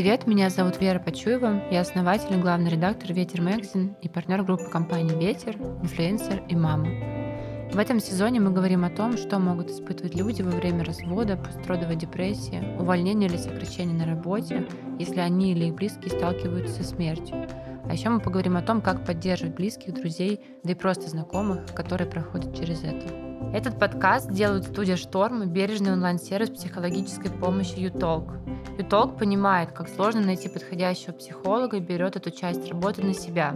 привет, меня зовут Вера Почуева, я основатель и главный редактор Ветер Мэгазин и партнер группы компании Ветер, инфлюенсер и мама. В этом сезоне мы говорим о том, что могут испытывать люди во время развода, постродовой депрессии, увольнения или сокращения на работе, если они или их близкие сталкиваются со смертью. А еще мы поговорим о том, как поддерживать близких, друзей, да и просто знакомых, которые проходят через это. Этот подкаст делают студия «Шторм» и бережный онлайн-сервис психологической помощи «Ютолк». «Ютолк» понимает, как сложно найти подходящего психолога и берет эту часть работы на себя.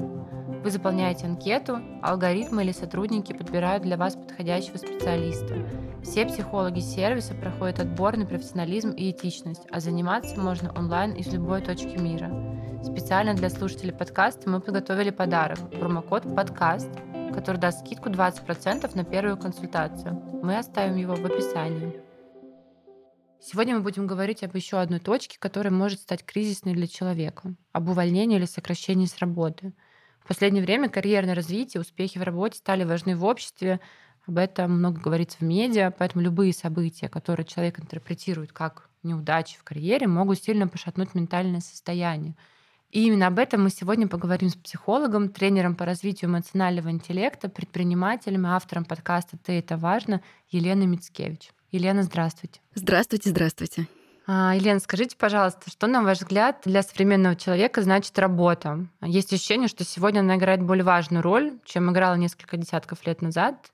Вы заполняете анкету, алгоритмы или сотрудники подбирают для вас подходящего специалиста. Все психологи сервиса проходят отбор на профессионализм и этичность, а заниматься можно онлайн из любой точки мира. Специально для слушателей подкаста мы подготовили подарок – промокод «Подкаст», который даст скидку 20% на первую консультацию. Мы оставим его в описании. Сегодня мы будем говорить об еще одной точке, которая может стать кризисной для человека – об увольнении или сокращении с работы – в последнее время карьерное развитие, успехи в работе стали важны в обществе. Об этом много говорится в медиа, поэтому любые события, которые человек интерпретирует как неудачи в карьере, могут сильно пошатнуть ментальное состояние. И именно об этом мы сегодня поговорим с психологом, тренером по развитию эмоционального интеллекта, предпринимателем и автором подкаста «Ты это важно» Еленой Мицкевич. Елена, здравствуйте. Здравствуйте, здравствуйте. А, Елена, скажите, пожалуйста, что, на ваш взгляд, для современного человека значит работа? Есть ощущение, что сегодня она играет более важную роль, чем играла несколько десятков лет назад.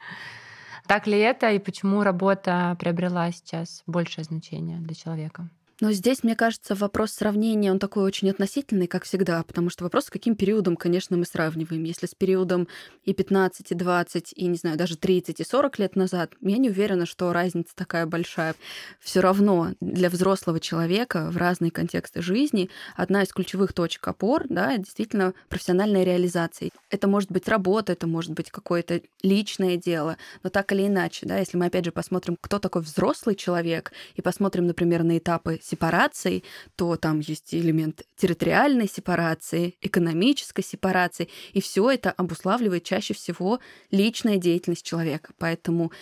Так ли это и почему работа приобрела сейчас большее значение для человека? Но здесь, мне кажется, вопрос сравнения, он такой очень относительный, как всегда, потому что вопрос, с каким периодом, конечно, мы сравниваем. Если с периодом и 15, и 20, и, не знаю, даже 30, и 40 лет назад, я не уверена, что разница такая большая. Все равно для взрослого человека в разные контексты жизни одна из ключевых точек опор, да, действительно профессиональная реализация. Это может быть работа, это может быть какое-то личное дело, но так или иначе, да, если мы опять же посмотрим, кто такой взрослый человек, и посмотрим, например, на этапы сепараций, то там есть элемент территориальной сепарации, экономической сепарации, и все это обуславливает чаще всего личная деятельность человека. Поэтому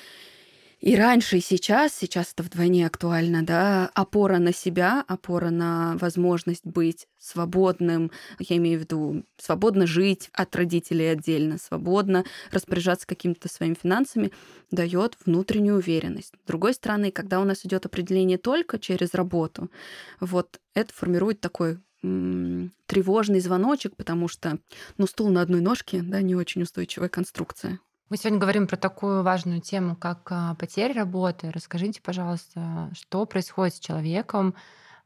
и раньше, и сейчас, сейчас это вдвойне актуально, да, опора на себя, опора на возможность быть свободным, я имею в виду свободно жить от родителей отдельно, свободно распоряжаться какими-то своими финансами, дает внутреннюю уверенность. С другой стороны, когда у нас идет определение только через работу, вот это формирует такой тревожный звоночек, потому что, ну, стул на одной ножке, да, не очень устойчивая конструкция. Мы сегодня говорим про такую важную тему, как а, потеря работы. Расскажите, пожалуйста, что происходит с человеком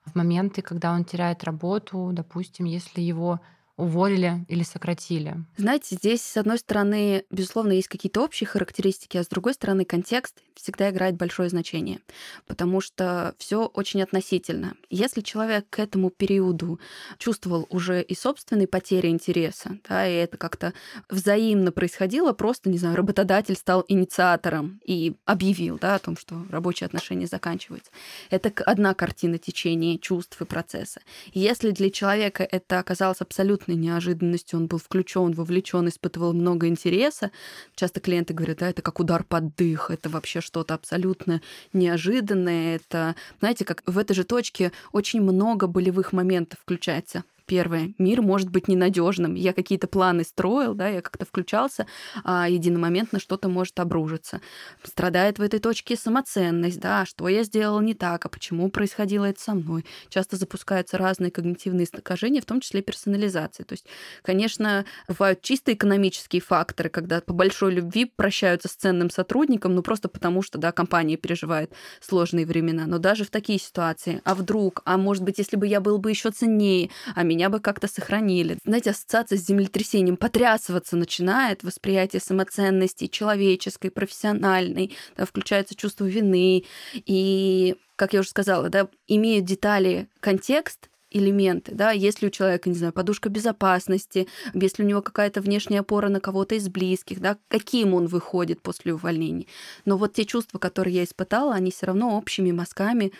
в моменты, когда он теряет работу, допустим, если его уволили или сократили? Знаете, здесь, с одной стороны, безусловно, есть какие-то общие характеристики, а с другой стороны, контекст всегда играет большое значение, потому что все очень относительно. Если человек к этому периоду чувствовал уже и собственные потери интереса, да, и это как-то взаимно происходило, просто, не знаю, работодатель стал инициатором и объявил да, о том, что рабочие отношения заканчиваются. Это одна картина течения чувств и процесса. Если для человека это оказалось абсолютно приятной неожиданностью. Он был включен, вовлечен, испытывал много интереса. Часто клиенты говорят, да, это как удар под дых, это вообще что-то абсолютно неожиданное. Это, знаете, как в этой же точке очень много болевых моментов включается Первое, мир может быть ненадежным. Я какие-то планы строил, да, я как-то включался, а единомоментно что-то может обрушиться. Страдает в этой точке самоценность, да, что я сделал не так, а почему происходило это со мной. Часто запускаются разные когнитивные искажения, в том числе персонализации. То есть, конечно, бывают чисто экономические факторы, когда по большой любви прощаются с ценным сотрудником, ну просто потому что, да, компания переживает сложные времена. Но даже в такие ситуации, а вдруг, а может быть, если бы я был бы еще ценнее, а меня бы как-то сохранили. Знаете, ассоциация с землетрясением потрясываться начинает, восприятие самоценности человеческой, профессиональной, да, включается чувство вины. И, как я уже сказала, да, имеют детали контекст, элементы, да, если у человека, не знаю, подушка безопасности, если у него какая-то внешняя опора на кого-то из близких, да, каким он выходит после увольнения. Но вот те чувства, которые я испытала, они все равно общими мазками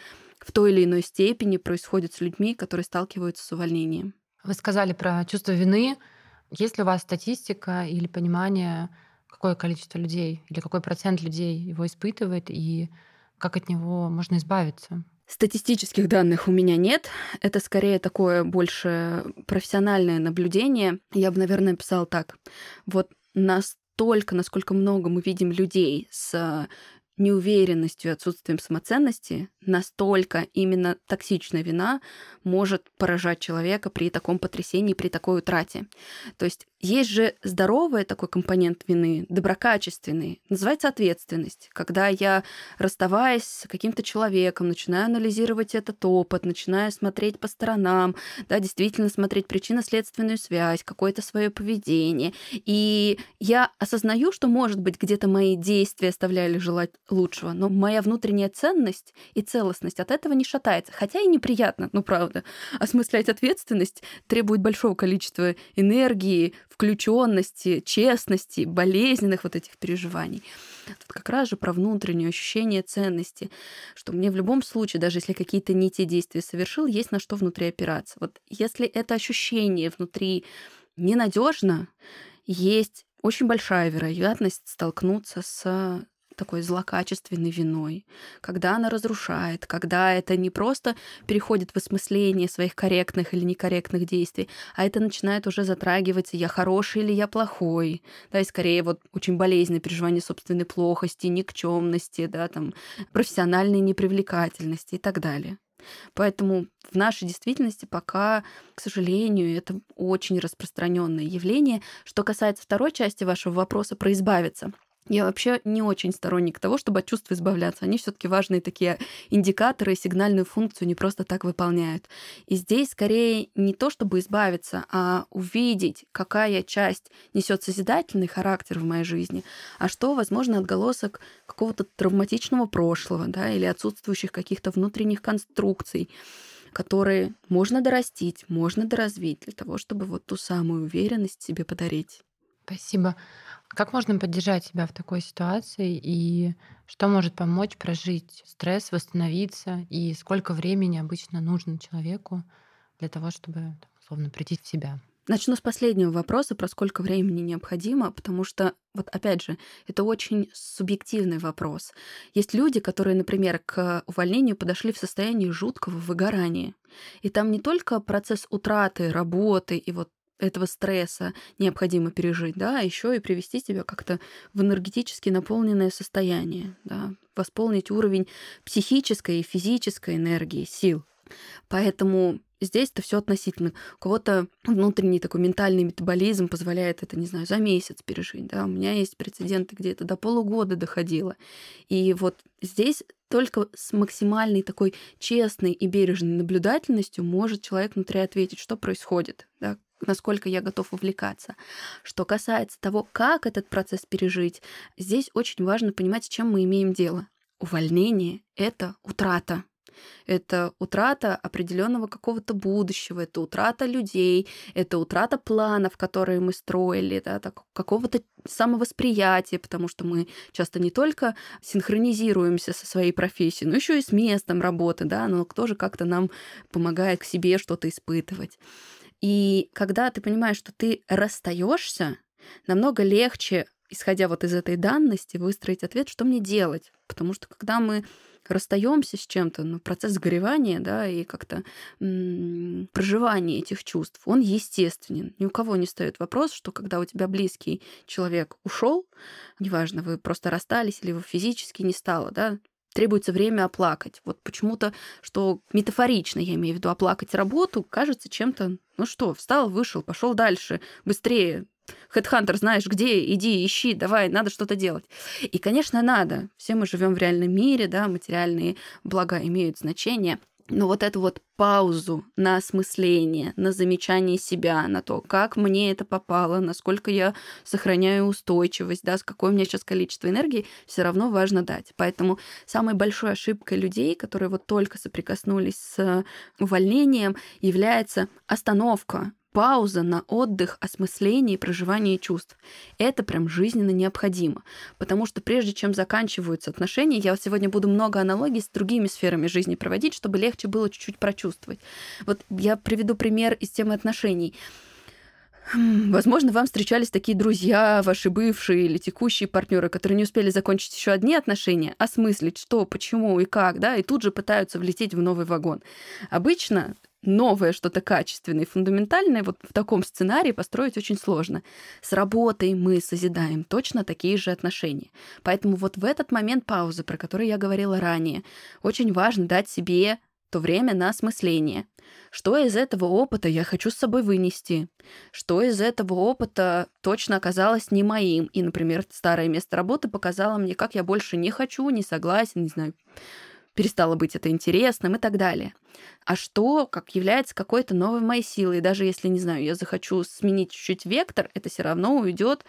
в той или иной степени происходит с людьми, которые сталкиваются с увольнением. Вы сказали про чувство вины. Есть ли у вас статистика или понимание, какое количество людей или какой процент людей его испытывает и как от него можно избавиться? Статистических данных у меня нет. Это скорее такое больше профессиональное наблюдение. Я бы, наверное, писала так. Вот настолько, насколько много мы видим людей с неуверенностью и отсутствием самоценности, настолько именно токсичная вина может поражать человека при таком потрясении, при такой утрате. То есть есть же здоровый такой компонент вины, доброкачественный, называется ответственность. Когда я, расставаясь с каким-то человеком, начинаю анализировать этот опыт, начинаю смотреть по сторонам, да, действительно смотреть причинно-следственную связь, какое-то свое поведение. И я осознаю, что, может быть, где-то мои действия оставляли желать лучшего, но моя внутренняя ценность и целостность от этого не шатается. Хотя и неприятно, ну правда. Осмыслять ответственность требует большого количества энергии, включенности, честности, болезненных вот этих переживаний. Тут как раз же про внутреннее ощущение ценности, что мне в любом случае, даже если какие-то не те действия совершил, есть на что внутри опираться. Вот если это ощущение внутри ненадежно, есть очень большая вероятность столкнуться с такой злокачественной виной, когда она разрушает, когда это не просто переходит в осмысление своих корректных или некорректных действий, а это начинает уже затрагиваться, я хороший или я плохой, да, и скорее вот очень болезненное переживание собственной плохости, никчемности, да, там, профессиональной непривлекательности и так далее. Поэтому в нашей действительности пока, к сожалению, это очень распространенное явление. Что касается второй части вашего вопроса про избавиться, я вообще не очень сторонник того, чтобы от чувств избавляться. Они все-таки важные такие индикаторы, сигнальную функцию не просто так выполняют. И здесь скорее не то, чтобы избавиться, а увидеть, какая часть несет созидательный характер в моей жизни, а что, возможно, отголосок какого-то травматичного прошлого, да, или отсутствующих каких-то внутренних конструкций которые можно дорастить, можно доразвить для того, чтобы вот ту самую уверенность себе подарить. Спасибо. Как можно поддержать себя в такой ситуации и что может помочь прожить стресс, восстановиться и сколько времени обычно нужно человеку для того, чтобы, условно, прийти в себя? Начну с последнего вопроса, про сколько времени необходимо, потому что, вот опять же, это очень субъективный вопрос. Есть люди, которые, например, к увольнению подошли в состоянии жуткого выгорания. И там не только процесс утраты работы и вот этого стресса необходимо пережить, да, а еще и привести себя как-то в энергетически наполненное состояние, да, восполнить уровень психической и физической энергии, сил. Поэтому здесь это все относительно. У кого-то внутренний такой ментальный метаболизм позволяет это, не знаю, за месяц пережить. Да? У меня есть прецеденты, где это до полугода доходило. И вот здесь только с максимальной такой честной и бережной наблюдательностью может человек внутри ответить, что происходит, да, насколько я готов увлекаться. Что касается того, как этот процесс пережить, здесь очень важно понимать, с чем мы имеем дело. Увольнение — это утрата. Это утрата определенного какого-то будущего, это утрата людей, это утрата планов, которые мы строили, да, так, какого-то самовосприятия, потому что мы часто не только синхронизируемся со своей профессией, но еще и с местом работы, да, но тоже как-то нам помогает к себе что-то испытывать. И когда ты понимаешь, что ты расстаешься, намного легче, исходя вот из этой данности, выстроить ответ, что мне делать. Потому что когда мы расстаемся с чем-то, ну, процесс сгоревания, да, и как-то проживание этих чувств, он естественен. Ни у кого не стоит вопрос, что когда у тебя близкий человек ушел, неважно, вы просто расстались или вы физически не стало, да, требуется время оплакать. Вот почему-то, что метафорично, я имею в виду оплакать работу, кажется чем-то, ну что, встал, вышел, пошел дальше, быстрее, Хедхантер, знаешь, где, иди, ищи, давай, надо что-то делать. И, конечно, надо. Все мы живем в реальном мире, да, материальные блага имеют значение. Но вот эту вот паузу на осмысление, на замечание себя, на то, как мне это попало, насколько я сохраняю устойчивость, да, с какое у меня сейчас количество энергии, все равно важно дать. Поэтому самой большой ошибкой людей, которые вот только соприкоснулись с увольнением, является остановка пауза на отдых, осмысление и проживание чувств. Это прям жизненно необходимо. Потому что прежде чем заканчиваются отношения, я сегодня буду много аналогий с другими сферами жизни проводить, чтобы легче было чуть-чуть прочувствовать. Вот я приведу пример из темы отношений Хм, возможно, вам встречались такие друзья, ваши бывшие или текущие партнеры, которые не успели закончить еще одни отношения, осмыслить, что, почему и как, да, и тут же пытаются влететь в новый вагон. Обычно новое что-то качественное и фундаментальное вот в таком сценарии построить очень сложно. С работой мы созидаем точно такие же отношения. Поэтому вот в этот момент паузы, про который я говорила ранее, очень важно дать себе то время на осмысление. Что из этого опыта я хочу с собой вынести? Что из этого опыта точно оказалось не моим? И, например, старое место работы показало мне, как я больше не хочу, не согласен, не знаю, перестало быть это интересным и так далее. А что, как является какой-то новой моей силой? И даже если, не знаю, я захочу сменить чуть-чуть вектор, это все равно уйдет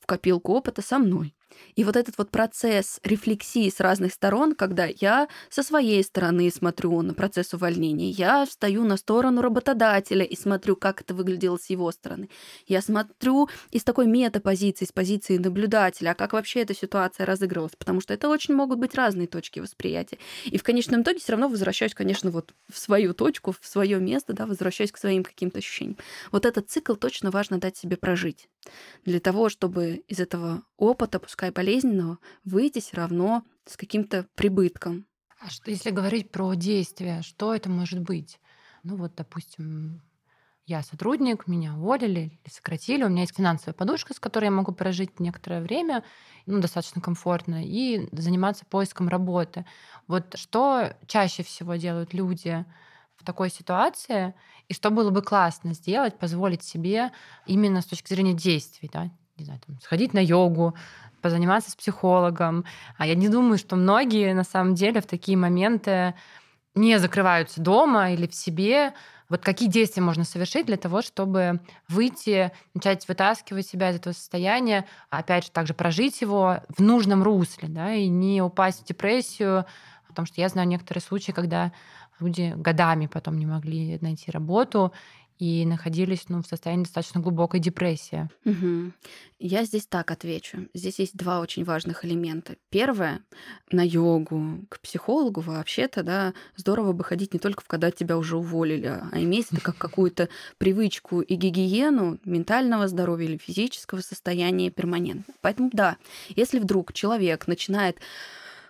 в копилку опыта со мной. И вот этот вот процесс рефлексии с разных сторон, когда я со своей стороны смотрю на процесс увольнения, я встаю на сторону работодателя и смотрю, как это выглядело с его стороны. Я смотрю из такой метапозиции, с позиции наблюдателя, а как вообще эта ситуация разыгрывалась, потому что это очень могут быть разные точки восприятия. И в конечном итоге все равно возвращаюсь, конечно, вот в свою точку, в свое место, да, возвращаюсь к своим каким-то ощущениям. Вот этот цикл точно важно дать себе прожить для того, чтобы из этого опыта, пускай болезненного, выйти все равно с каким-то прибытком. А что, если говорить про действия, что это может быть? Ну вот, допустим, я сотрудник, меня уволили или сократили, у меня есть финансовая подушка, с которой я могу прожить некоторое время, ну, достаточно комфортно, и заниматься поиском работы. Вот что чаще всего делают люди в такой ситуации, и что было бы классно сделать, позволить себе именно с точки зрения действий, да, не знаю, там, сходить на йогу, позаниматься с психологом. А я не думаю, что многие на самом деле в такие моменты не закрываются дома или в себе. Вот какие действия можно совершить для того, чтобы выйти, начать вытаскивать себя из этого состояния, опять же, также прожить его в нужном русле, да, и не упасть в депрессию, потому что я знаю некоторые случаи, когда люди годами потом не могли найти работу, и находились ну, в состоянии достаточно глубокой депрессии. Угу. Я здесь так отвечу. Здесь есть два очень важных элемента. Первое, на йогу, к психологу вообще-то, да, здорово бы ходить не только когда тебя уже уволили, а иметь это как какую-то привычку и гигиену ментального здоровья или физического состояния перманентно. Поэтому да, если вдруг человек начинает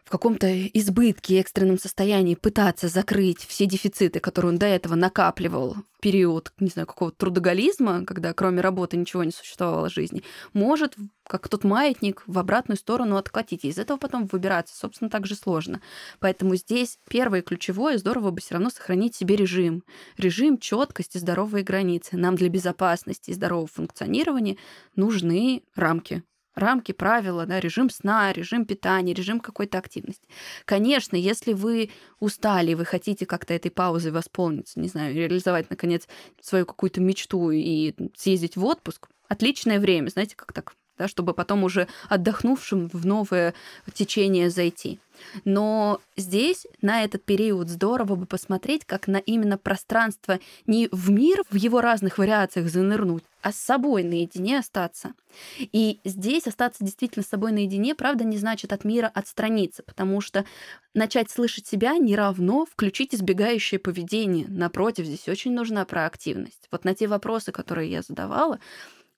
в каком-то избытке, экстренном состоянии пытаться закрыть все дефициты, которые он до этого накапливал в период, не знаю, какого-то трудоголизма, когда кроме работы ничего не существовало в жизни, может, как тот маятник, в обратную сторону откатить. И из этого потом выбираться, собственно, так же сложно. Поэтому здесь первое ключевое, здорово бы все равно сохранить себе режим. Режим четкости, здоровые границы. Нам для безопасности и здорового функционирования нужны рамки рамки, правила, да, режим сна, режим питания, режим какой-то активности. Конечно, если вы устали, вы хотите как-то этой паузой восполниться, не знаю, реализовать, наконец, свою какую-то мечту и съездить в отпуск, отличное время, знаете, как так да, чтобы потом уже отдохнувшим в новое течение зайти. Но здесь на этот период здорово бы посмотреть, как на именно пространство не в мир в его разных вариациях занырнуть, а с собой наедине остаться. И здесь остаться действительно с собой наедине, правда, не значит от мира отстраниться, потому что начать слышать себя не равно включить избегающее поведение. Напротив, здесь очень нужна проактивность. Вот на те вопросы, которые я задавала,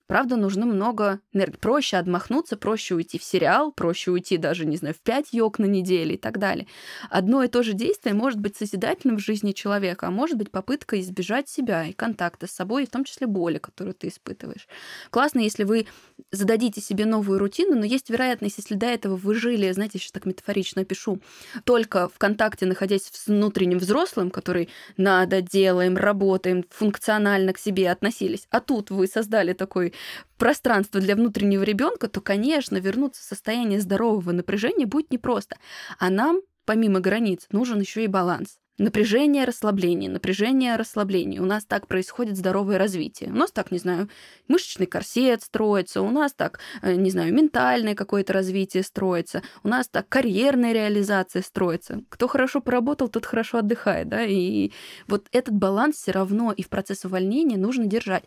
Правда, нужно много энергии. Проще отмахнуться, проще уйти в сериал, проще уйти даже, не знаю, в пять йог на неделю и так далее. Одно и то же действие может быть созидательным в жизни человека, а может быть попытка избежать себя и контакта с собой, и в том числе боли, которую ты испытываешь. Классно, если вы зададите себе новую рутину, но есть вероятность, если до этого вы жили, знаете, сейчас так метафорично опишу, только в контакте, находясь с внутренним взрослым, который надо, делаем, работаем, функционально к себе относились, а тут вы создали такой пространство для внутреннего ребенка, то, конечно, вернуться в состояние здорового напряжения будет непросто. А нам, помимо границ, нужен еще и баланс. Напряжение, расслабление, напряжение, расслабление. У нас так происходит здоровое развитие. У нас так, не знаю, мышечный корсет строится, у нас так, э, не знаю, ментальное какое-то развитие строится, у нас так карьерная реализация строится. Кто хорошо поработал, тот хорошо отдыхает, да, и вот этот баланс все равно и в процесс увольнения нужно держать.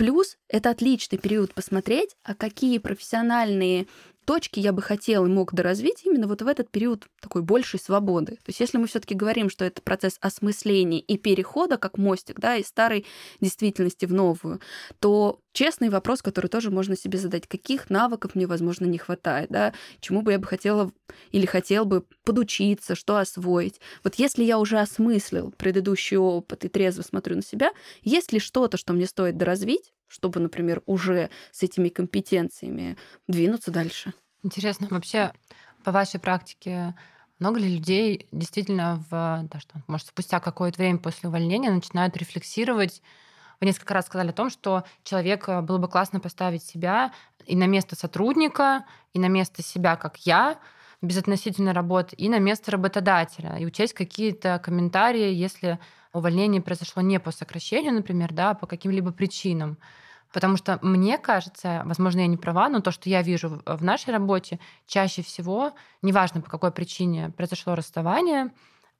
Плюс это отличный период посмотреть, а какие профессиональные точки я бы хотел и мог доразвить именно вот в этот период такой большей свободы. То есть если мы все таки говорим, что это процесс осмысления и перехода, как мостик, да, из старой действительности в новую, то честный вопрос, который тоже можно себе задать, каких навыков мне, возможно, не хватает, да, чему бы я бы хотела или хотел бы подучиться, что освоить. Вот если я уже осмыслил предыдущий опыт и трезво смотрю на себя, есть ли что-то, что мне стоит доразвить, чтобы, например, уже с этими компетенциями двинуться дальше? Интересно, вообще по вашей практике много ли людей действительно в, да, что, может, спустя какое-то время после увольнения начинают рефлексировать вы несколько раз сказали о том, что человек э, было бы классно поставить себя и на место сотрудника, и на место себя, как я, без относительной работы, и на место работодателя, и учесть какие-то комментарии, если увольнение произошло не по сокращению, например, да, а по каким-либо причинам. Потому что мне кажется, возможно, я не права, но то, что я вижу в нашей работе, чаще всего, неважно по какой причине произошло расставание,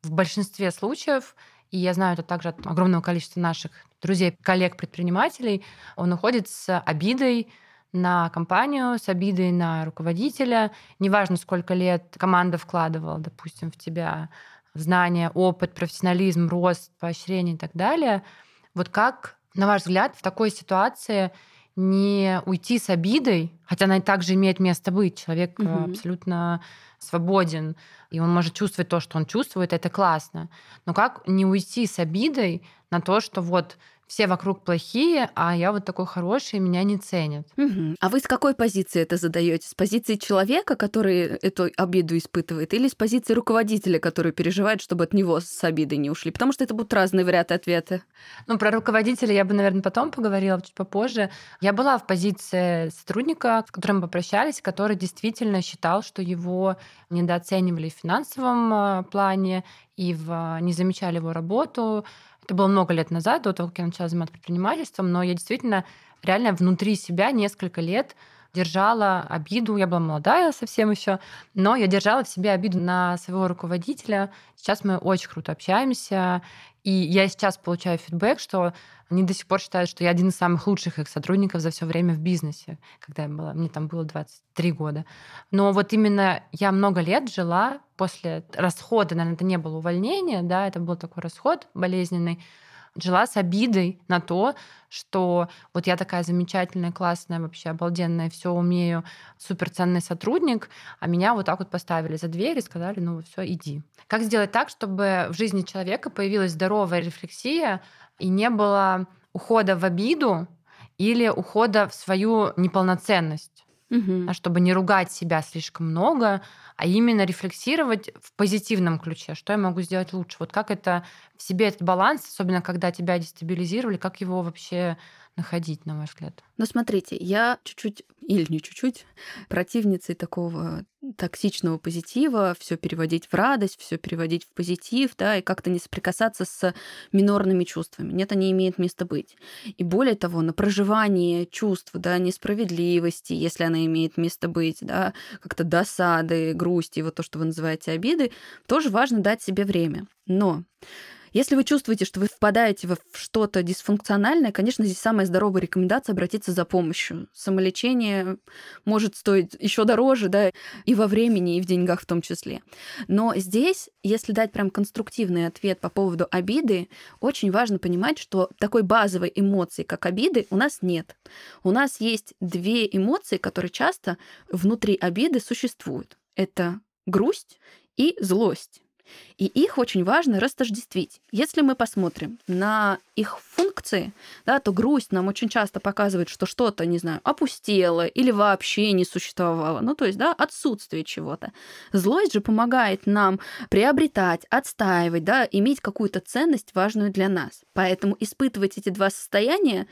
в большинстве случаев, и я знаю это также от огромного количества наших друзей, коллег, предпринимателей, он уходит с обидой на компанию, с обидой на руководителя. Неважно, сколько лет команда вкладывала, допустим, в тебя знания, опыт, профессионализм, рост, поощрение и так далее. Вот как, на ваш взгляд, в такой ситуации не уйти с обидой, хотя она и также имеет место быть. Человек угу. абсолютно свободен, и он может чувствовать то, что он чувствует, это классно. Но как не уйти с обидой на то, что вот все вокруг плохие, а я вот такой хороший, и меня не ценят. Угу. А вы с какой позиции это задаете? С позиции человека, который эту обиду испытывает, или с позиции руководителя, который переживает, чтобы от него с обидой не ушли? Потому что это будут разные варианты ответа. Ну, про руководителя я бы, наверное, потом поговорила, чуть попозже. Я была в позиции сотрудника, с которым мы попрощались, который действительно считал, что его недооценивали в финансовом а, плане и в, не замечали его работу, это было много лет назад, до того, как я начала заниматься предпринимательством, но я действительно реально внутри себя несколько лет держала обиду. Я была молодая совсем еще, но я держала в себе обиду на своего руководителя. Сейчас мы очень круто общаемся. И я сейчас получаю фидбэк, что они до сих пор считают, что я один из самых лучших их сотрудников за все время в бизнесе, когда я была, мне там было 23 года. Но вот именно я много лет жила после расхода, наверное, это не было увольнение, да, это был такой расход болезненный, жила с обидой на то, что вот я такая замечательная, классная, вообще обалденная, все умею, суперценный сотрудник, а меня вот так вот поставили за дверь и сказали, ну все, иди. Как сделать так, чтобы в жизни человека появилась здоровая рефлексия и не было ухода в обиду или ухода в свою неполноценность? Угу. чтобы не ругать себя слишком много, а именно рефлексировать в позитивном ключе, что я могу сделать лучше. Вот как это в себе этот баланс, особенно когда тебя дестабилизировали, как его вообще находить, на ваш взгляд? Ну, смотрите, я чуть-чуть, или не чуть-чуть, противницей такого токсичного позитива, все переводить в радость, все переводить в позитив, да, и как-то не соприкасаться с минорными чувствами. Нет, они имеют место быть. И более того, на проживание чувств, да, несправедливости, если она имеет место быть, да, как-то досады, грусти, вот то, что вы называете обиды, тоже важно дать себе время. Но если вы чувствуете, что вы впадаете в что-то дисфункциональное, конечно, здесь самая здоровая рекомендация обратиться за помощью. Самолечение может стоить еще дороже, да, и во времени, и в деньгах в том числе. Но здесь, если дать прям конструктивный ответ по поводу обиды, очень важно понимать, что такой базовой эмоции, как обиды, у нас нет. У нас есть две эмоции, которые часто внутри обиды существуют. Это грусть и злость. И их очень важно растождествить. Если мы посмотрим на их функции, да, то грусть нам очень часто показывает, что что-то, не знаю, опустело или вообще не существовало. Ну, то есть, да, отсутствие чего-то. Злость же помогает нам приобретать, отстаивать, да, иметь какую-то ценность важную для нас. Поэтому испытывать эти два состояния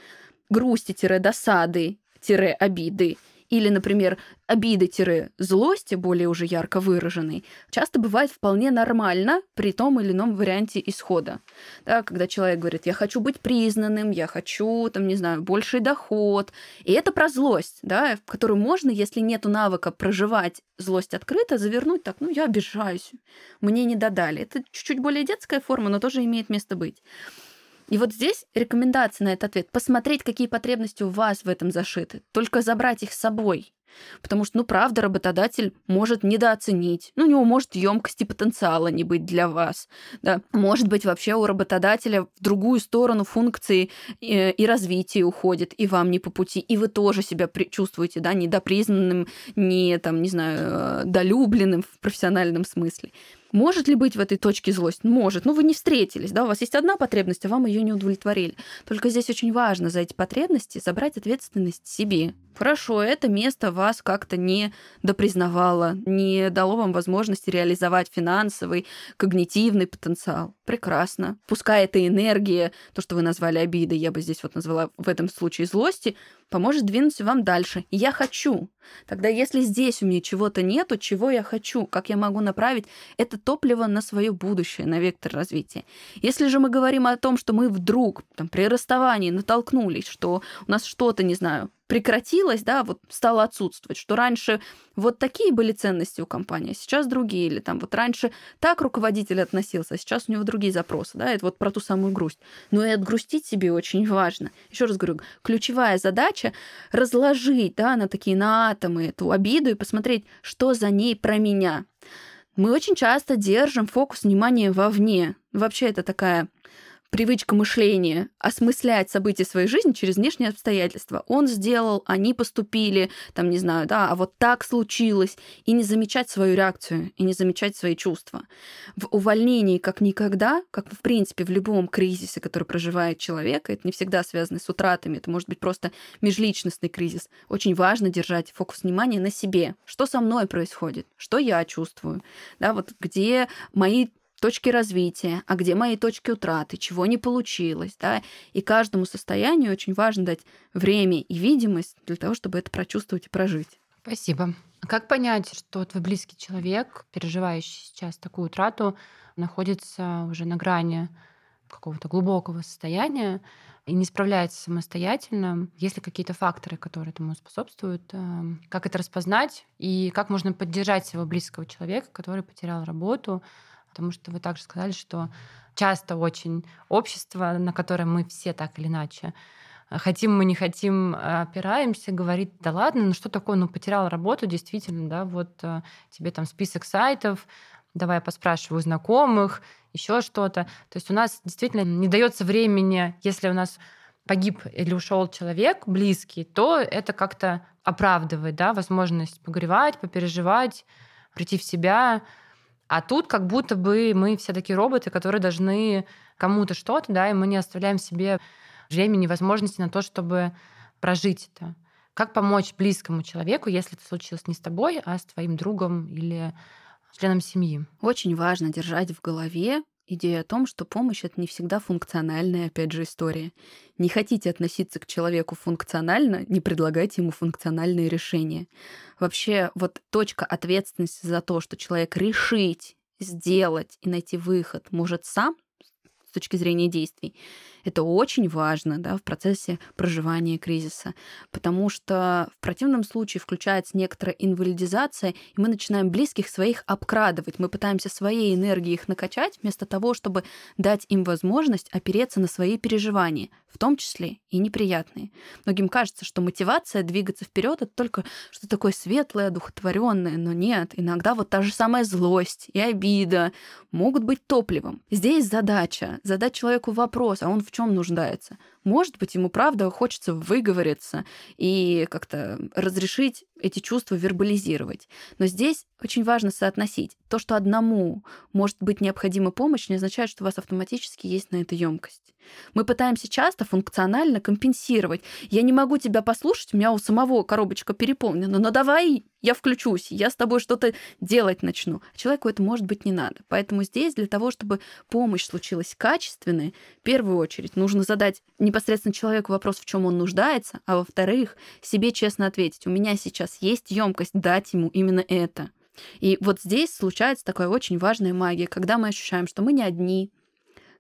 грусти-досады-обиды или, например, обиды-злости, более уже ярко выраженной, часто бывает вполне нормально при том или ином варианте исхода. Да, когда человек говорит, я хочу быть признанным, я хочу, там, не знаю, больший доход. И это про злость, да, которую можно, если нет навыка проживать злость открыто, завернуть так, ну, я обижаюсь, мне не додали. Это чуть-чуть более детская форма, но тоже имеет место быть. И вот здесь рекомендация на этот ответ. Посмотреть, какие потребности у вас в этом зашиты. Только забрать их с собой. Потому что, ну, правда, работодатель может недооценить. Ну, у него может емкости потенциала не быть для вас. Да. Может быть, вообще у работодателя в другую сторону функции и, э, и развития уходит, и вам не по пути, и вы тоже себя чувствуете, да, недопризнанным, не, там, не знаю, э, долюбленным в профессиональном смысле. Может ли быть в этой точке злость? Может. Но ну, вы не встретились, да, у вас есть одна потребность, а вам ее не удовлетворили. Только здесь очень важно за эти потребности забрать ответственность себе. Хорошо, это место вас как-то не допризнавало, не дало вам возможности реализовать финансовый, когнитивный потенциал. Прекрасно. Пускай эта энергия, то, что вы назвали обидой, я бы здесь вот назвала в этом случае злости, поможет двинуться вам дальше. Я хочу. Тогда если здесь у меня чего-то нету, чего я хочу, как я могу направить это топливо на свое будущее, на вектор развития. Если же мы говорим о том, что мы вдруг там, при расставании натолкнулись, что у нас что-то, не знаю, прекратилось, да, вот стало отсутствовать, что раньше вот такие были ценности у компании, а сейчас другие, или там вот раньше так руководитель относился, а сейчас у него другие запросы, да, это вот про ту самую грусть. Но и отгрустить себе очень важно. Еще раз говорю, ключевая задача разложить, да, на такие на атомы эту обиду и посмотреть, что за ней про меня. Мы очень часто держим фокус внимания вовне. Вообще это такая привычка мышления осмыслять события своей жизни через внешние обстоятельства. Он сделал, они поступили, там, не знаю, да, а вот так случилось, и не замечать свою реакцию, и не замечать свои чувства. В увольнении как никогда, как в принципе в любом кризисе, который проживает человек, это не всегда связано с утратами, это может быть просто межличностный кризис, очень важно держать фокус внимания на себе. Что со мной происходит? Что я чувствую? Да, вот где мои точки развития, а где мои точки утраты, чего не получилось, да, и каждому состоянию очень важно дать время и видимость для того, чтобы это прочувствовать и прожить. Спасибо. А как понять, что твой близкий человек, переживающий сейчас такую утрату, находится уже на грани какого-то глубокого состояния и не справляется самостоятельно? Есть ли какие-то факторы, которые этому способствуют? Эм, как это распознать? И как можно поддержать своего близкого человека, который потерял работу, потому что вы также сказали, что часто очень общество, на которое мы все так или иначе э, хотим мы не хотим, э, опираемся, говорит, да ладно, ну что такое, ну потерял работу, действительно, да, вот э, тебе там список сайтов, давай я поспрашиваю знакомых, еще что-то. То есть у нас действительно не дается времени, если у нас погиб или ушел человек близкий, то это как-то оправдывает, да, возможность погревать, попереживать, прийти в себя, а тут как будто бы мы все такие роботы, которые должны кому-то что-то, да, и мы не оставляем себе времени, возможности на то, чтобы прожить это. Как помочь близкому человеку, если это случилось не с тобой, а с твоим другом или членом семьи? Очень важно держать в голове идея о том, что помощь это не всегда функциональная, опять же, история. Не хотите относиться к человеку функционально, не предлагайте ему функциональные решения. Вообще, вот точка ответственности за то, что человек решить, сделать и найти выход может сам с точки зрения действий, это очень важно да, в процессе проживания кризиса, потому что в противном случае включается некоторая инвалидизация, и мы начинаем близких своих обкрадывать. Мы пытаемся своей энергией их накачать, вместо того, чтобы дать им возможность опереться на свои переживания, в том числе и неприятные. Многим кажется, что мотивация двигаться вперед это только что такое светлое, одухотворенное, но нет. Иногда вот та же самая злость и обида могут быть топливом. Здесь задача задать человеку вопрос, а он в чем нуждается. Может быть, ему правда хочется выговориться и как-то разрешить эти чувства вербализировать. Но здесь очень важно соотносить. То, что одному может быть необходима помощь, не означает, что у вас автоматически есть на это емкость. Мы пытаемся часто функционально компенсировать. Я не могу тебя послушать, у меня у самого коробочка переполнена, но давай я включусь, я с тобой что-то делать начну. А человеку это может быть не надо. Поэтому здесь для того, чтобы помощь случилась качественной, в первую очередь нужно задать непосредственно человеку вопрос, в чем он нуждается, а во-вторых, себе честно ответить, у меня сейчас есть емкость дать ему именно это. И вот здесь случается такая очень важная магия, когда мы ощущаем, что мы не одни,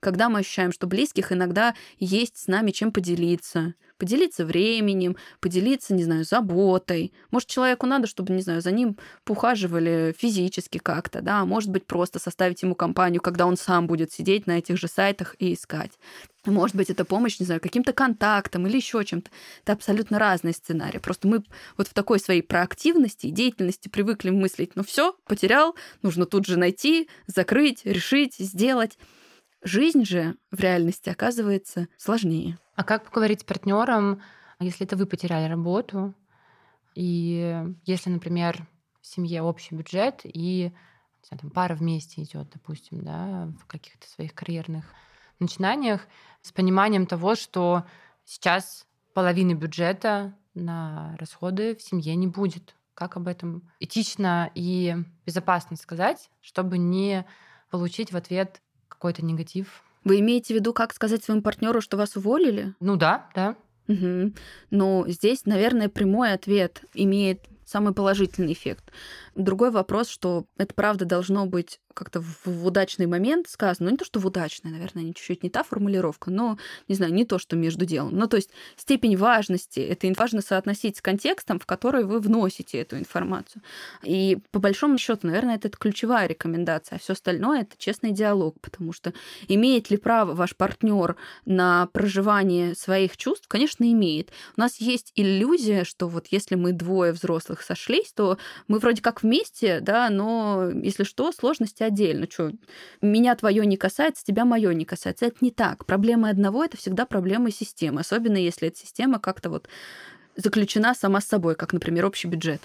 когда мы ощущаем, что близких иногда есть с нами чем поделиться, Поделиться временем, поделиться, не знаю, заботой. Может, человеку надо, чтобы, не знаю, за ним поухаживали физически как-то, да, может быть, просто составить ему компанию, когда он сам будет сидеть на этих же сайтах и искать. Может быть, это помощь, не знаю, каким-то контактом или еще чем-то. Это абсолютно разные сценарии. Просто мы вот в такой своей проактивности и деятельности привыкли мыслить, ну все, потерял, нужно тут же найти, закрыть, решить, сделать. Жизнь же в реальности оказывается сложнее. А как поговорить с партнером, если это вы потеряли работу, и если, например, в семье общий бюджет, и знаю, там, пара вместе идет, допустим, да, в каких-то своих карьерных начинаниях, с пониманием того, что сейчас половины бюджета на расходы в семье не будет. Как об этом этично и безопасно сказать, чтобы не получить в ответ какой-то негатив. Вы имеете в виду, как сказать своему партнеру, что вас уволили? Ну да, да. Угу. Но здесь, наверное, прямой ответ имеет самый положительный эффект. Другой вопрос, что это правда должно быть как-то в, в удачный момент сказано. Ну, не то, что в удачный, наверное, чуть-чуть не та формулировка, но, не знаю, не то, что между делом. Ну, то есть степень важности, это важно соотносить с контекстом, в который вы вносите эту информацию. И по большому счету, наверное, это ключевая рекомендация, а все остальное это честный диалог, потому что имеет ли право ваш партнер на проживание своих чувств? Конечно, имеет. У нас есть иллюзия, что вот если мы двое взрослых сошлись, то мы вроде как вместе, да, но если что, сложности отдельно. Что, меня твое не касается, тебя мое не касается. Это не так. Проблемы одного это всегда проблемы системы, особенно если эта система как-то вот заключена сама с собой, как, например, общий бюджет.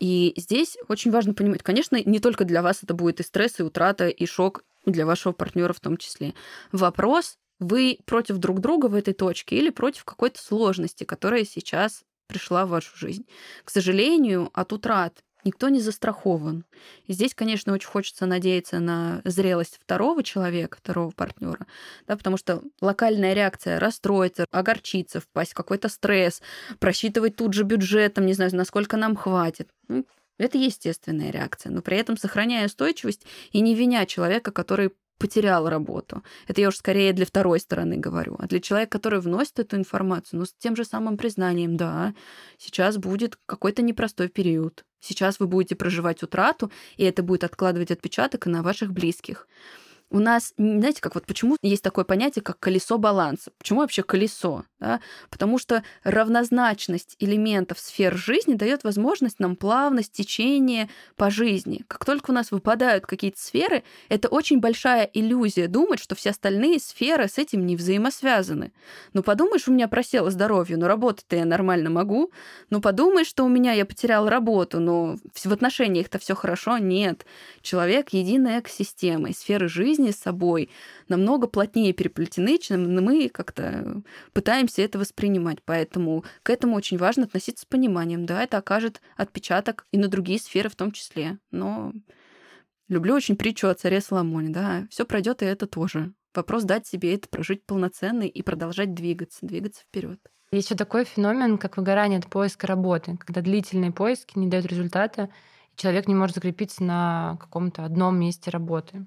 И здесь очень важно понимать, конечно, не только для вас это будет и стресс, и утрата, и шок, для вашего партнера в том числе. Вопрос, вы против друг друга в этой точке или против какой-то сложности, которая сейчас пришла в вашу жизнь. К сожалению, от утрат никто не застрахован. И здесь, конечно, очень хочется надеяться на зрелость второго человека, второго партнера, да, потому что локальная реакция расстроиться, огорчиться, впасть в какой-то стресс, просчитывать тут же бюджетом, не знаю, насколько нам хватит. Ну, это естественная реакция, но при этом сохраняя устойчивость и не виня человека, который потерял работу. Это я уж скорее для второй стороны говорю. А для человека, который вносит эту информацию, ну, с тем же самым признанием, да, сейчас будет какой-то непростой период. Сейчас вы будете проживать утрату, и это будет откладывать отпечаток и на ваших близких у нас, знаете, как вот почему есть такое понятие, как колесо баланса? Почему вообще колесо? Да? Потому что равнозначность элементов сфер жизни дает возможность нам плавность течения по жизни. Как только у нас выпадают какие-то сферы, это очень большая иллюзия думать, что все остальные сферы с этим не взаимосвязаны. Ну, подумаешь, у меня просело здоровье, но работать-то я нормально могу. Ну, подумаешь, что у меня я потерял работу, но в отношениях-то все хорошо. Нет. Человек — единая экосистема, и сферы жизни жизни с собой намного плотнее переплетены, чем мы как-то пытаемся это воспринимать. Поэтому к этому очень важно относиться с пониманием. Да, это окажет отпечаток и на другие сферы в том числе. Но люблю очень притчу о царе Соломоне. Да, все пройдет и это тоже. Вопрос дать себе это прожить полноценно и продолжать двигаться, двигаться вперед. Есть еще такой феномен, как выгорание от поиска работы, когда длительные поиски не дают результата, и человек не может закрепиться на каком-то одном месте работы.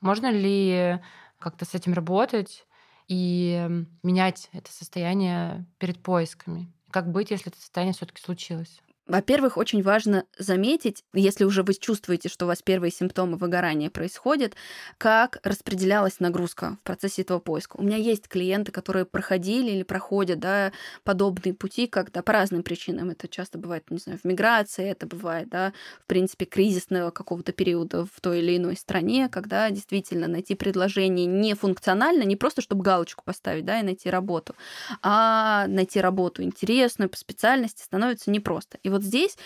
Можно ли как-то с этим работать и менять это состояние перед поисками? Как быть, если это состояние все-таки случилось? Во-первых, очень важно заметить, если уже вы чувствуете, что у вас первые симптомы выгорания происходят, как распределялась нагрузка в процессе этого поиска. У меня есть клиенты, которые проходили или проходят да, подобные пути, когда по разным причинам. Это часто бывает, не знаю, в миграции, это бывает, да, в принципе, кризисного какого-то периода в той или иной стране, когда действительно найти предложение не функционально, не просто чтобы галочку поставить, да, и найти работу, а найти работу интересную по специальности становится непросто. И вот вот здесь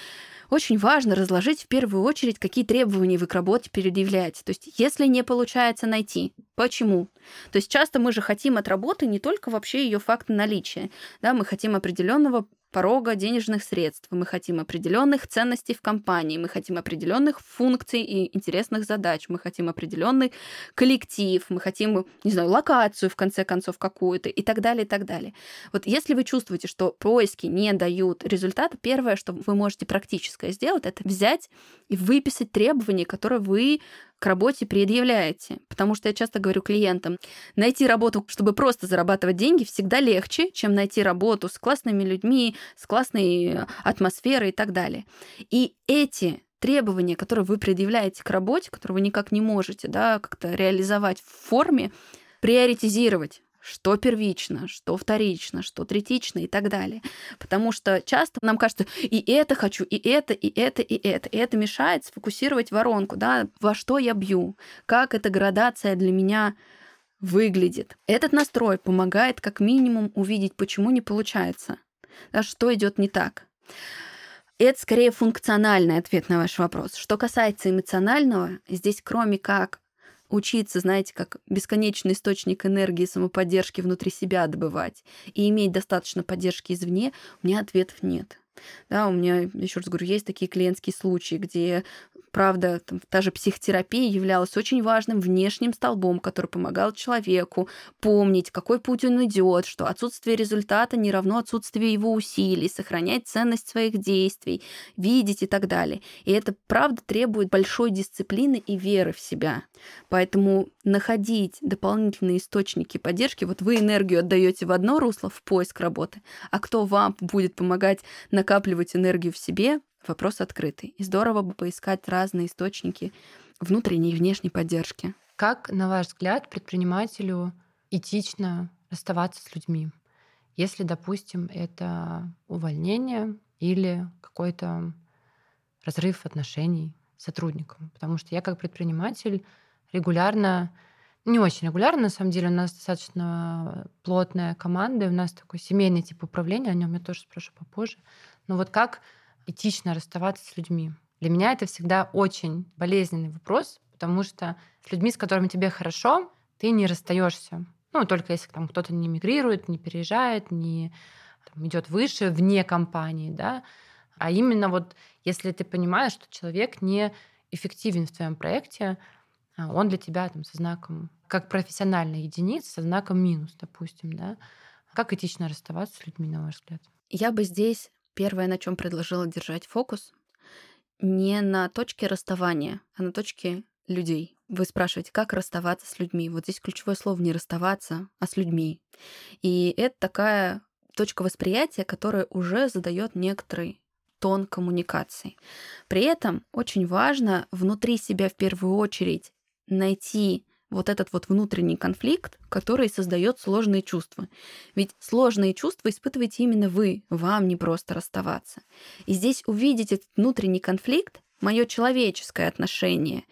очень важно разложить в первую очередь, какие требования вы к работе предъявляете. То есть, если не получается найти, почему? То есть, часто мы же хотим от работы не только вообще ее факт наличия, да, мы хотим определенного порога денежных средств, мы хотим определенных ценностей в компании, мы хотим определенных функций и интересных задач, мы хотим определенный коллектив, мы хотим, не знаю, локацию в конце концов какую-то и так далее, и так далее. Вот если вы чувствуете, что поиски не дают результата, первое, что вы можете практическое сделать, это взять и выписать требования, которые вы к работе предъявляете. Потому что я часто говорю клиентам, найти работу, чтобы просто зарабатывать деньги, всегда легче, чем найти работу с классными людьми, с классной атмосферой и так далее. И эти требования, которые вы предъявляете к работе, которые вы никак не можете да, как-то реализовать в форме, приоритизировать что первично, что вторично, что третично и так далее. Потому что часто нам кажется, и это хочу, и это, и это, и это. И это мешает сфокусировать воронку, да, во что я бью, как эта градация для меня выглядит. Этот настрой помогает как минимум увидеть, почему не получается, да, что идет не так. Это скорее функциональный ответ на ваш вопрос. Что касается эмоционального, здесь кроме как учиться, знаете, как бесконечный источник энергии самоподдержки внутри себя добывать и иметь достаточно поддержки извне, у меня ответов нет. Да, у меня, еще раз говорю, есть такие клиентские случаи, где Правда, там, та же психотерапия являлась очень важным внешним столбом, который помогал человеку помнить, какой путь он идет, что отсутствие результата не равно отсутствию его усилий, сохранять ценность своих действий, видеть и так далее. И это, правда, требует большой дисциплины и веры в себя. Поэтому находить дополнительные источники поддержки, вот вы энергию отдаете в одно русло, в поиск работы, а кто вам будет помогать накапливать энергию в себе, вопрос открытый. И здорово бы поискать разные источники внутренней и внешней поддержки. Как, на ваш взгляд, предпринимателю этично расставаться с людьми? Если, допустим, это увольнение или какой-то разрыв отношений с сотрудником. Потому что я как предприниматель регулярно, не очень регулярно, на самом деле, у нас достаточно плотная команда, и у нас такой семейный тип управления, о нем я тоже спрошу попозже. Но вот как этично расставаться с людьми? Для меня это всегда очень болезненный вопрос, потому что с людьми, с которыми тебе хорошо, ты не расстаешься. Ну, только если там кто-то не мигрирует, не переезжает, не там, идет выше, вне компании, да. А именно вот если ты понимаешь, что человек не эффективен в твоем проекте, а он для тебя там со знаком, как профессиональная единица, со знаком минус, допустим, да. Как этично расставаться с людьми, на ваш взгляд? Я бы здесь Первое, на чем предложила держать фокус, не на точке расставания, а на точке людей. Вы спрашиваете, как расставаться с людьми. Вот здесь ключевое слово не расставаться, а с людьми. И это такая точка восприятия, которая уже задает некоторый тон коммуникации. При этом очень важно внутри себя в первую очередь найти вот этот вот внутренний конфликт, который создает сложные чувства. Ведь сложные чувства испытываете именно вы, вам не просто расставаться. И здесь увидеть этот внутренний конфликт, мое человеческое отношение,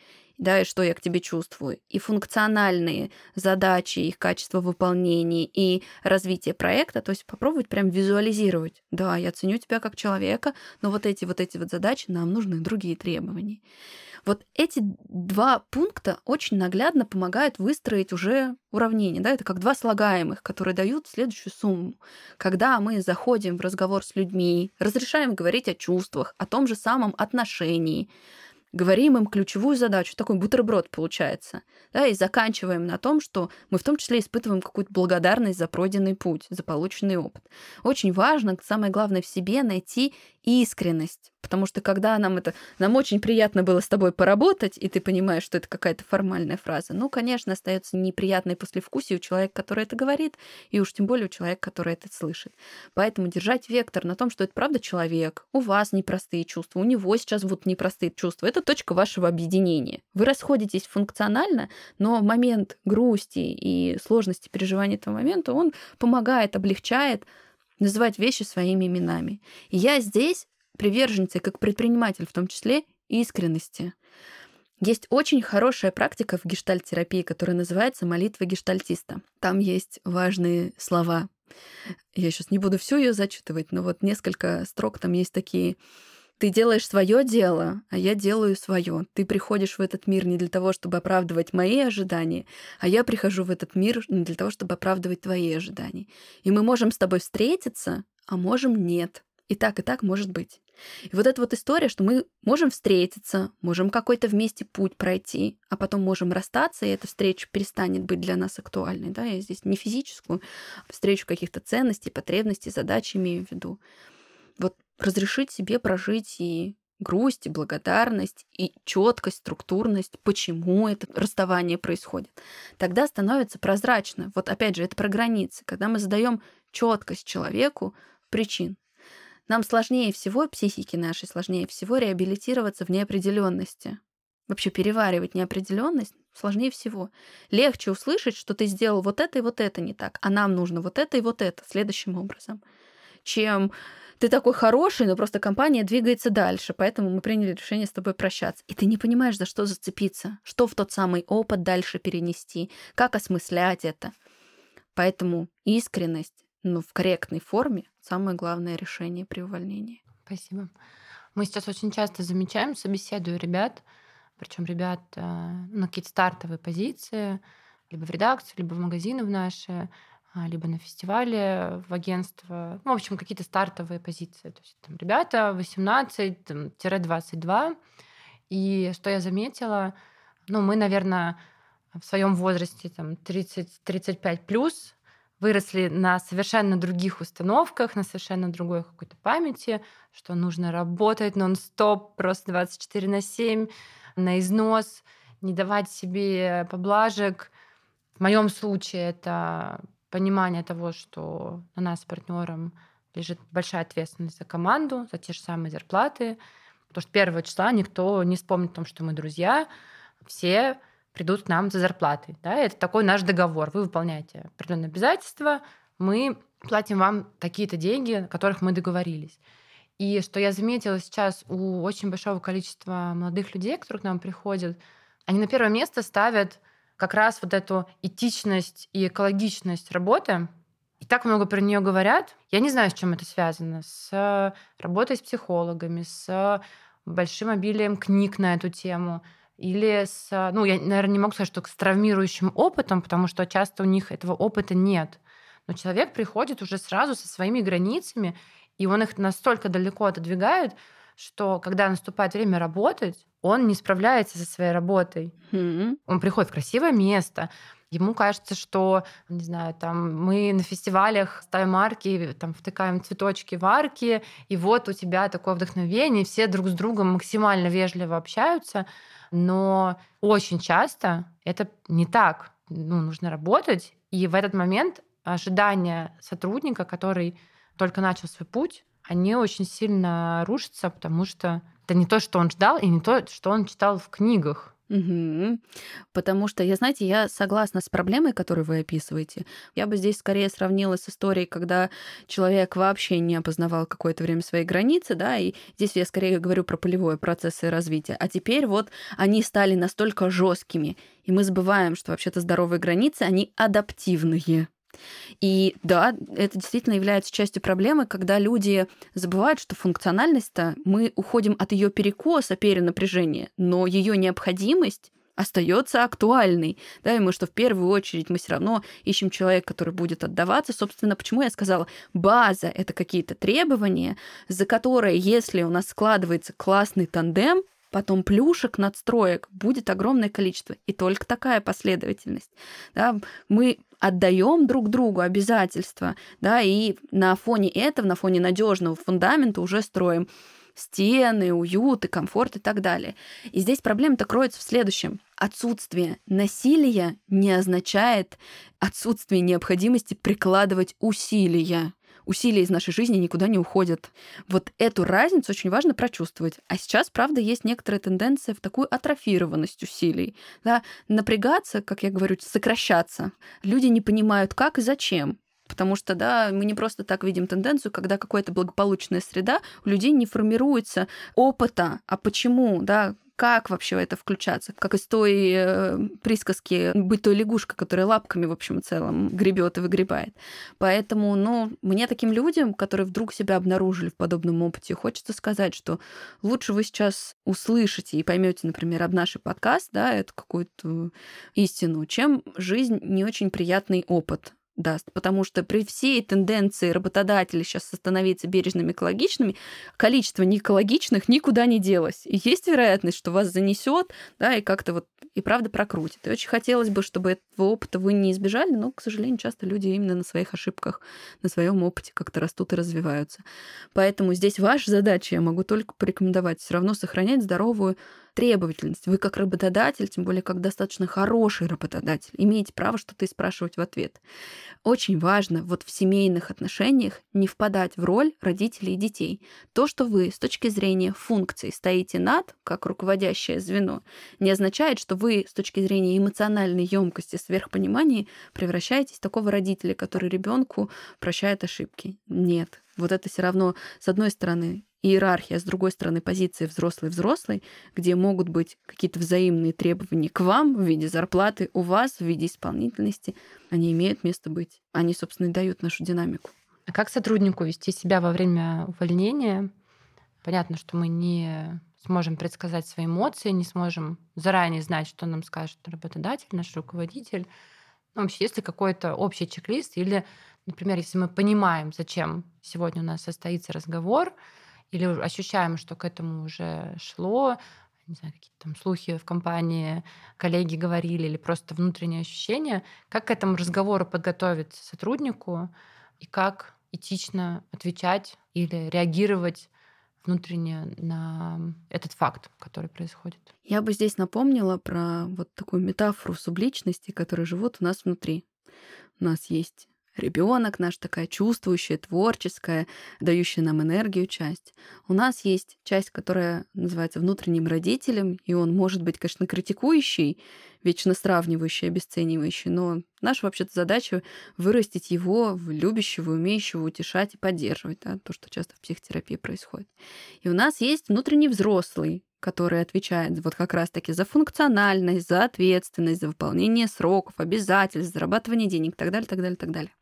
да, и что я к тебе чувствую, и функциональные задачи, их качество выполнения и развитие проекта, то есть попробовать прям визуализировать. Да, я ценю тебя как человека, но вот эти вот эти вот задачи нам нужны другие требования. Вот эти два пункта очень наглядно помогают выстроить уже уравнение. Да? Это как два слагаемых, которые дают следующую сумму. Когда мы заходим в разговор с людьми, разрешаем говорить о чувствах, о том же самом отношении, говорим им ключевую задачу, такой бутерброд получается, да, и заканчиваем на том, что мы в том числе испытываем какую-то благодарность за пройденный путь, за полученный опыт. Очень важно, самое главное в себе, найти искренность, потому что когда нам это, нам очень приятно было с тобой поработать, и ты понимаешь, что это какая-то формальная фраза, ну, конечно, остается неприятное послевкусие у человека, который это говорит, и уж тем более у человека, который это слышит. Поэтому держать вектор на том, что это правда человек, у вас непростые чувства, у него сейчас будут непростые чувства, это точка вашего объединения. Вы расходитесь функционально, но момент грусти и сложности переживания этого момента, он помогает, облегчает называть вещи своими именами. И я здесь приверженца, как предприниматель в том числе, искренности. Есть очень хорошая практика в гештальтерапии, которая называется молитва гештальтиста. Там есть важные слова. Я сейчас не буду всю ее зачитывать, но вот несколько строк там есть такие ты делаешь свое дело, а я делаю свое. Ты приходишь в этот мир не для того, чтобы оправдывать мои ожидания, а я прихожу в этот мир не для того, чтобы оправдывать твои ожидания. И мы можем с тобой встретиться, а можем нет. И так, и так может быть. И вот эта вот история, что мы можем встретиться, можем какой-то вместе путь пройти, а потом можем расстаться, и эта встреча перестанет быть для нас актуальной. Да? Я здесь не физическую а встречу каких-то ценностей, потребностей, задач имею в виду. Вот разрешить себе прожить и грусть и благодарность и четкость, структурность, почему это расставание происходит. Тогда становится прозрачно. Вот опять же, это про границы. Когда мы задаем четкость человеку причин. Нам сложнее всего, психике нашей сложнее всего реабилитироваться в неопределенности. Вообще переваривать неопределенность сложнее всего. Легче услышать, что ты сделал вот это и вот это не так, а нам нужно вот это и вот это следующим образом, чем ты такой хороший, но просто компания двигается дальше, поэтому мы приняли решение с тобой прощаться. И ты не понимаешь, за что зацепиться, что в тот самый опыт дальше перенести, как осмыслять это. Поэтому искренность, но в корректной форме самое главное решение при увольнении. Спасибо. Мы сейчас очень часто замечаем, собеседую ребят, причем ребят э, на какие-то стартовые позиции, либо в редакцию, либо в магазины в наши, либо на фестивале в агентство. Ну, в общем, какие-то стартовые позиции. То есть там ребята 18-22. И что я заметила, ну, мы, наверное, в своем возрасте там 30-35 плюс выросли на совершенно других установках, на совершенно другой какой-то памяти, что нужно работать нон-стоп, просто 24 на 7, на износ, не давать себе поблажек. В моем случае это понимание того, что на нас с партнером лежит большая ответственность за команду, за те же самые зарплаты. Потому что первого числа никто не вспомнит о том, что мы друзья. Все придут к нам за зарплатой. Да? Это такой наш договор. Вы выполняете определенные обязательства, мы платим вам такие-то деньги, о которых мы договорились. И что я заметила сейчас у очень большого количества молодых людей, которые к нам приходят, они на первое место ставят как раз вот эту этичность и экологичность работы. И так много про нее говорят. Я не знаю, с чем это связано. С работой с психологами, с большим обилием книг на эту тему. Или с, ну, я, наверное, не могу сказать, что с травмирующим опытом, потому что часто у них этого опыта нет. Но человек приходит уже сразу со своими границами, и он их настолько далеко отодвигает, что когда наступает время работать, он не справляется со своей работой. Mm-hmm. Он приходит в красивое место, Ему кажется, что, не знаю, там мы на фестивалях ставим арки, там втыкаем цветочки в арки, и вот у тебя такое вдохновение, все друг с другом максимально вежливо общаются, но очень часто это не так. Ну, нужно работать, и в этот момент ожидания сотрудника, который только начал свой путь, они очень сильно рушатся, потому что это не то, что он ждал, и не то, что он читал в книгах. Угу. Потому что, я, знаете, я согласна с проблемой, которую вы описываете. Я бы здесь скорее сравнила с историей, когда человек вообще не опознавал какое-то время свои границы, да, и здесь я скорее говорю про полевое процессы развития. А теперь вот они стали настолько жесткими, и мы забываем, что вообще-то здоровые границы, они адаптивные. И да, это действительно является частью проблемы, когда люди забывают, что функциональность-то мы уходим от ее перекоса перенапряжения, но ее необходимость остается актуальной. Да, и мы что в первую очередь мы все равно ищем человека, который будет отдаваться. Собственно, почему я сказала, база — это какие-то требования, за которые, если у нас складывается классный тандем, потом плюшек, надстроек будет огромное количество. И только такая последовательность. Да, мы отдаем друг другу обязательства, да, и на фоне этого, на фоне надежного фундамента уже строим стены, уют и комфорт и так далее. И здесь проблема-то кроется в следующем. Отсутствие насилия не означает отсутствие необходимости прикладывать усилия усилия из нашей жизни никуда не уходят. Вот эту разницу очень важно прочувствовать. А сейчас, правда, есть некоторая тенденция в такую атрофированность усилий. Да? Напрягаться, как я говорю, сокращаться. Люди не понимают, как и зачем. Потому что, да, мы не просто так видим тенденцию, когда какая-то благополучная среда, у людей не формируется опыта, а почему, да, как вообще это включаться? Как из той э, присказки быть той лягушкой, которая лапками, в общем и целом, гребет и выгребает. Поэтому, ну, мне таким людям, которые вдруг себя обнаружили в подобном опыте, хочется сказать, что лучше вы сейчас услышите и поймете, например, об нашей подкаст, да, эту какую-то истину, чем жизнь не очень приятный опыт даст. Потому что при всей тенденции работодателей сейчас становиться бережными, экологичными, количество неэкологичных никуда не делось. И есть вероятность, что вас занесет, да, и как-то вот и правда прокрутит. И очень хотелось бы, чтобы этого опыта вы не избежали, но, к сожалению, часто люди именно на своих ошибках, на своем опыте как-то растут и развиваются. Поэтому здесь ваша задача, я могу только порекомендовать, все равно сохранять здоровую требовательность. Вы как работодатель, тем более как достаточно хороший работодатель, имеете право что-то и спрашивать в ответ. Очень важно вот в семейных отношениях не впадать в роль родителей и детей. То, что вы с точки зрения функций стоите над, как руководящее звено, не означает, что вы с точки зрения эмоциональной емкости, сверхпонимания превращаетесь в такого родителя, который ребенку прощает ошибки. Нет. Вот это все равно, с одной стороны, иерархия, с другой стороны, позиции взрослый-взрослый, где могут быть какие-то взаимные требования к вам в виде зарплаты, у вас в виде исполнительности, они имеют место быть. Они, собственно, и дают нашу динамику. А как сотруднику вести себя во время увольнения? Понятно, что мы не сможем предсказать свои эмоции, не сможем заранее знать, что нам скажет работодатель, наш руководитель. Ну, вообще, есть ли какой-то общий чек-лист или, например, если мы понимаем, зачем сегодня у нас состоится разговор, или ощущаем, что к этому уже шло, не знаю, какие-то там слухи в компании, коллеги говорили, или просто внутреннее ощущение, как к этому разговору подготовиться сотруднику и как этично отвечать или реагировать внутренне на этот факт, который происходит. Я бы здесь напомнила про вот такую метафору субличности, которые живут у нас внутри. У нас есть ребенок наш такая чувствующая, творческая, дающая нам энергию часть. У нас есть часть, которая называется внутренним родителем, и он может быть, конечно, критикующий, вечно сравнивающий, обесценивающий, но наша вообще-то задача вырастить его в любящего, умеющего утешать и поддерживать, да, то, что часто в психотерапии происходит. И у нас есть внутренний взрослый, который отвечает вот как раз-таки за функциональность, за ответственность, за выполнение сроков, обязательств, зарабатывание денег и так далее, так далее, так далее.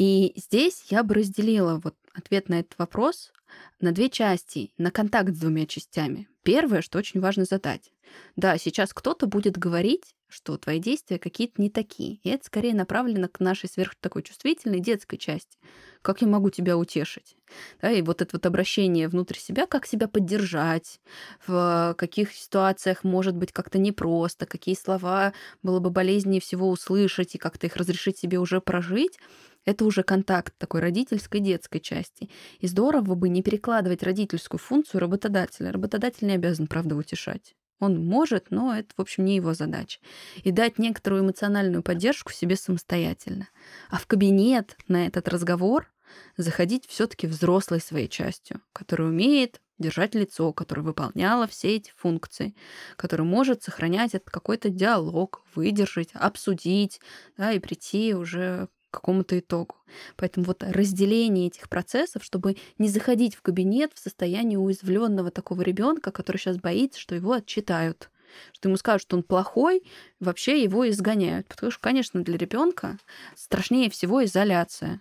И здесь я бы разделила вот ответ на этот вопрос на две части, на контакт с двумя частями. Первое, что очень важно задать. Да, сейчас кто-то будет говорить, что твои действия какие-то не такие. И это скорее направлено к нашей сверх такой чувствительной детской части. Как я могу тебя утешить? Да, и вот это вот обращение внутрь себя, как себя поддержать, в каких ситуациях может быть как-то непросто, какие слова было бы болезненнее всего услышать и как-то их разрешить себе уже прожить, это уже контакт такой родительской детской части. И здорово бы не перекладывать родительскую функцию работодателя. Работодатель не обязан, правда, утешать. Он может, но это, в общем, не его задача. И дать некоторую эмоциональную поддержку себе самостоятельно. А в кабинет на этот разговор заходить все-таки взрослой своей частью, которая умеет держать лицо, которая выполняла все эти функции, которая может сохранять этот какой-то диалог, выдержать, обсудить, да, и прийти уже какому-то итогу. Поэтому вот разделение этих процессов, чтобы не заходить в кабинет в состоянии уязвленного такого ребенка, который сейчас боится, что его отчитают что ему скажут, что он плохой, вообще его изгоняют. Потому что, конечно, для ребенка страшнее всего изоляция.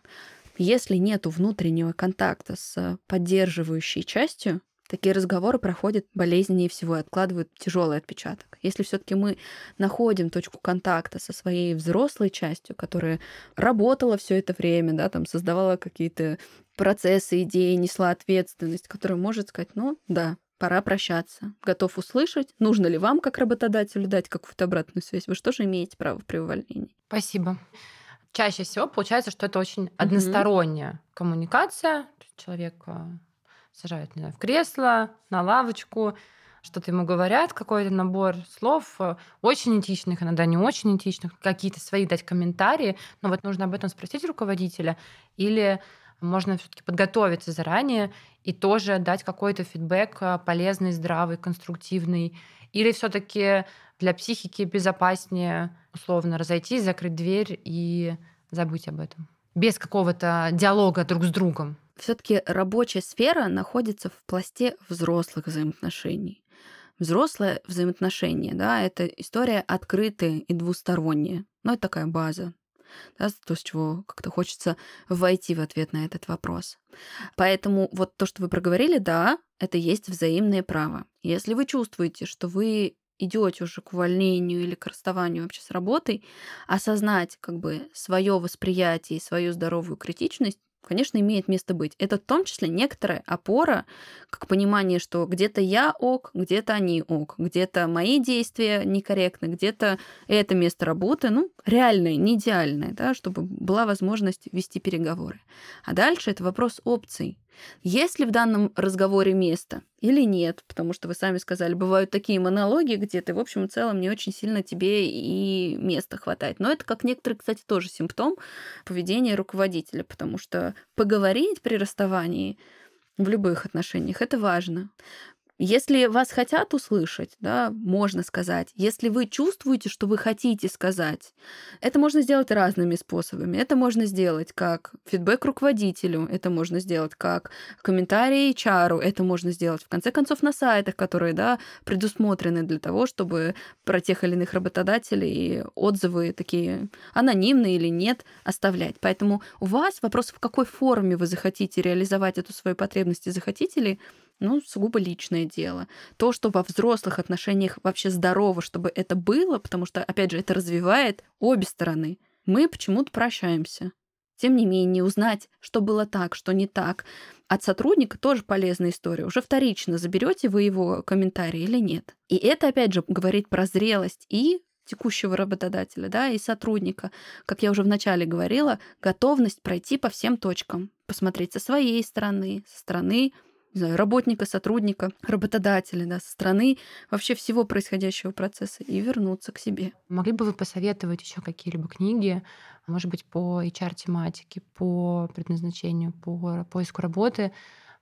Если нет внутреннего контакта с поддерживающей частью, такие разговоры проходят болезненнее всего и откладывают тяжелый отпечаток. Если все-таки мы находим точку контакта со своей взрослой частью, которая работала все это время, да, там создавала какие-то процессы, идеи, несла ответственность, которая может сказать, ну да, пора прощаться. Готов услышать, нужно ли вам, как работодателю, дать какую-то обратную связь. Вы что же имеете право при увольнении? Спасибо. Чаще всего получается, что это очень односторонняя mm-hmm. коммуникация. Человек а, сажают, не знаю, в кресло, на лавочку, что-то ему говорят, какой-то набор слов, э, очень этичных, иногда не очень этичных, какие-то свои дать комментарии, но вот нужно об этом спросить руководителя, или можно все-таки подготовиться заранее и тоже дать какой-то фидбэк э, полезный, здравый, конструктивный, или все-таки для психики безопаснее условно разойтись, закрыть дверь и забыть об этом. Без какого-то диалога друг с другом. Все-таки рабочая сфера находится в пласте взрослых взаимоотношений. Взрослые взаимоотношения, да, это история открытая и двусторонняя. Ну, это такая база, да, то, с чего как-то хочется войти в ответ на этот вопрос. Поэтому вот то, что вы проговорили, да, это есть взаимное право. Если вы чувствуете, что вы идете уже к увольнению или к расставанию вообще с работой, осознать как бы свое восприятие и свою здоровую критичность конечно, имеет место быть. Это в том числе некоторая опора, как понимание, что где-то я ок, где-то они ок, где-то мои действия некорректны, где-то это место работы, ну, реальное, не идеальное, да, чтобы была возможность вести переговоры. А дальше это вопрос опций. Есть ли в данном разговоре место или нет? Потому что вы сами сказали, бывают такие монологи, где ты, в общем и целом, не очень сильно тебе и места хватает. Но это, как некоторые, кстати, тоже симптом поведения руководителя, потому что поговорить при расставании в любых отношениях это важно. Если вас хотят услышать, да, можно сказать. Если вы чувствуете, что вы хотите сказать, это можно сделать разными способами. Это можно сделать как фидбэк руководителю, это можно сделать как комментарий HR, это можно сделать в конце концов на сайтах, которые, да, предусмотрены для того, чтобы про тех или иных работодателей отзывы такие анонимные или нет оставлять. Поэтому у вас вопрос, в какой форме вы захотите реализовать эту свою потребность и захотите ли, ну, сугубо личное дело. То, что во взрослых отношениях вообще здорово, чтобы это было, потому что, опять же, это развивает обе стороны. Мы почему-то прощаемся. Тем не менее, узнать, что было так, что не так, от сотрудника тоже полезная история. Уже вторично, заберете вы его комментарий или нет. И это, опять же, говорит про зрелость и текущего работодателя, да, и сотрудника. Как я уже вначале говорила, готовность пройти по всем точкам, посмотреть со своей стороны, со стороны не знаю, работника, сотрудника, работодателя, да, со стороны вообще всего происходящего процесса и вернуться к себе. Могли бы вы посоветовать еще какие-либо книги, может быть, по HR-тематике, по предназначению, по поиску работы,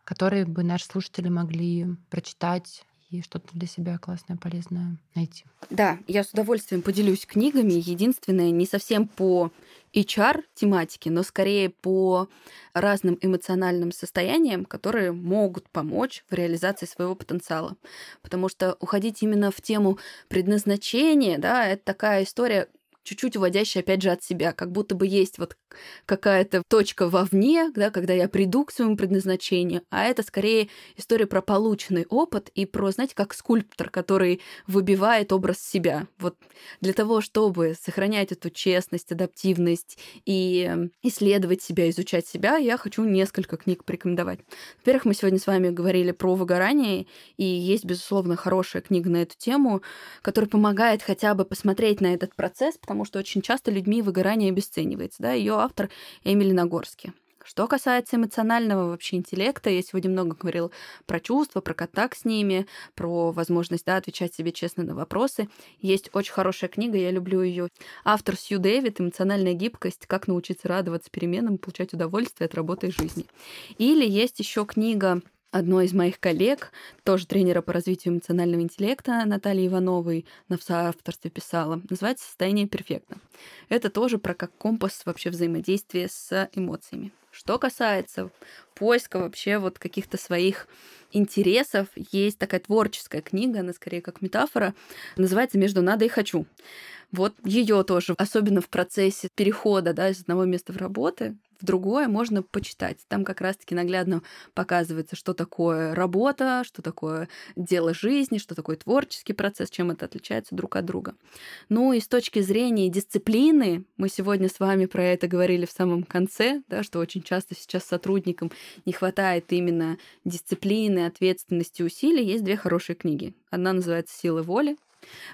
которые бы наши слушатели могли прочитать и что-то для себя классное, полезное найти. Да, я с удовольствием поделюсь книгами. Единственное, не совсем по HR тематике, но скорее по разным эмоциональным состояниям, которые могут помочь в реализации своего потенциала. Потому что уходить именно в тему предназначения, да, это такая история, чуть-чуть уводящая, опять же, от себя, как будто бы есть вот какая-то точка вовне, да, когда я приду к своему предназначению, а это скорее история про полученный опыт и про, знаете, как скульптор, который выбивает образ себя. Вот для того, чтобы сохранять эту честность, адаптивность и исследовать себя, изучать себя, я хочу несколько книг порекомендовать. Во-первых, мы сегодня с вами говорили про выгорание, и есть, безусловно, хорошая книга на эту тему, которая помогает хотя бы посмотреть на этот процесс, потому потому что очень часто людьми выгорание обесценивается. Да? Ее автор Эмили Нагорски. Что касается эмоционального вообще интеллекта, я сегодня много говорила про чувства, про контакт с ними, про возможность да, отвечать себе честно на вопросы. Есть очень хорошая книга, я люблю ее. Автор Сью Дэвид «Эмоциональная гибкость. Как научиться радоваться переменам получать удовольствие от работы и жизни». Или есть еще книга одной из моих коллег, тоже тренера по развитию эмоционального интеллекта Натальи Ивановой, на соавторстве писала, называется «Состояние перфекта». Это тоже про как компас вообще взаимодействия с эмоциями. Что касается поиска вообще вот каких-то своих интересов, есть такая творческая книга, она скорее как метафора, называется «Между надо и хочу». Вот ее тоже, особенно в процессе перехода да, из одного места в работы, в другое можно почитать. Там как раз-таки наглядно показывается, что такое работа, что такое дело жизни, что такое творческий процесс, чем это отличается друг от друга. Ну и с точки зрения дисциплины, мы сегодня с вами про это говорили в самом конце, да, что очень часто сейчас сотрудникам не хватает именно дисциплины, ответственности, усилий. Есть две хорошие книги. Одна называется «Сила воли»,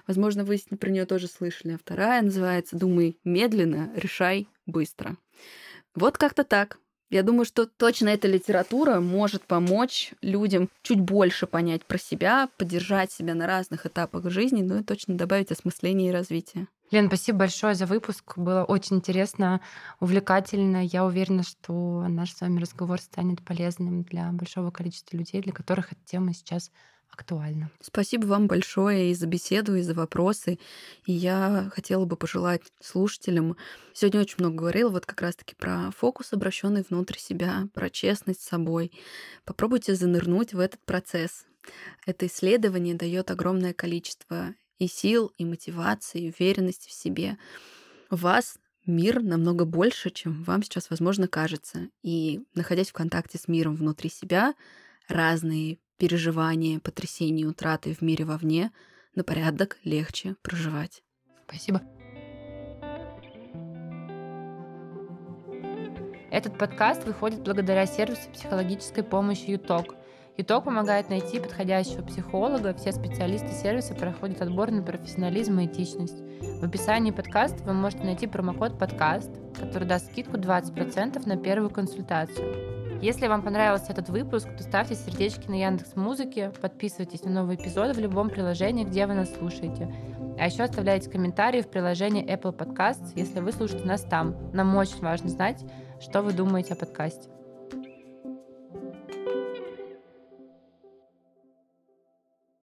Возможно, вы про нее тоже слышали. А вторая называется «Думай медленно, решай быстро». Вот как-то так. Я думаю, что точно эта литература может помочь людям чуть больше понять про себя, поддержать себя на разных этапах жизни, ну и точно добавить осмысление и развитие. Лен, спасибо большое за выпуск. Было очень интересно, увлекательно. Я уверена, что наш с вами разговор станет полезным для большого количества людей, для которых эта тема сейчас актуально. Спасибо вам большое и за беседу, и за вопросы. И я хотела бы пожелать слушателям. Сегодня очень много говорила вот как раз-таки про фокус, обращенный внутрь себя, про честность с собой. Попробуйте занырнуть в этот процесс. Это исследование дает огромное количество и сил, и мотивации, и уверенности в себе. Вас мир намного больше, чем вам сейчас, возможно, кажется. И находясь в контакте с миром внутри себя, разные переживания, потрясения, утраты в мире вовне на порядок легче проживать. Спасибо. Этот подкаст выходит благодаря сервису психологической помощи ЮТОК. ЮТОК помогает найти подходящего психолога. Все специалисты сервиса проходят отбор на профессионализм и этичность. В описании подкаста вы можете найти промокод «Подкаст», который даст скидку 20% на первую консультацию. Если вам понравился этот выпуск, то ставьте сердечки на Яндекс Музыке, подписывайтесь на новые эпизоды в любом приложении, где вы нас слушаете. А еще оставляйте комментарии в приложении Apple Podcasts, если вы слушаете нас там. Нам очень важно знать, что вы думаете о подкасте.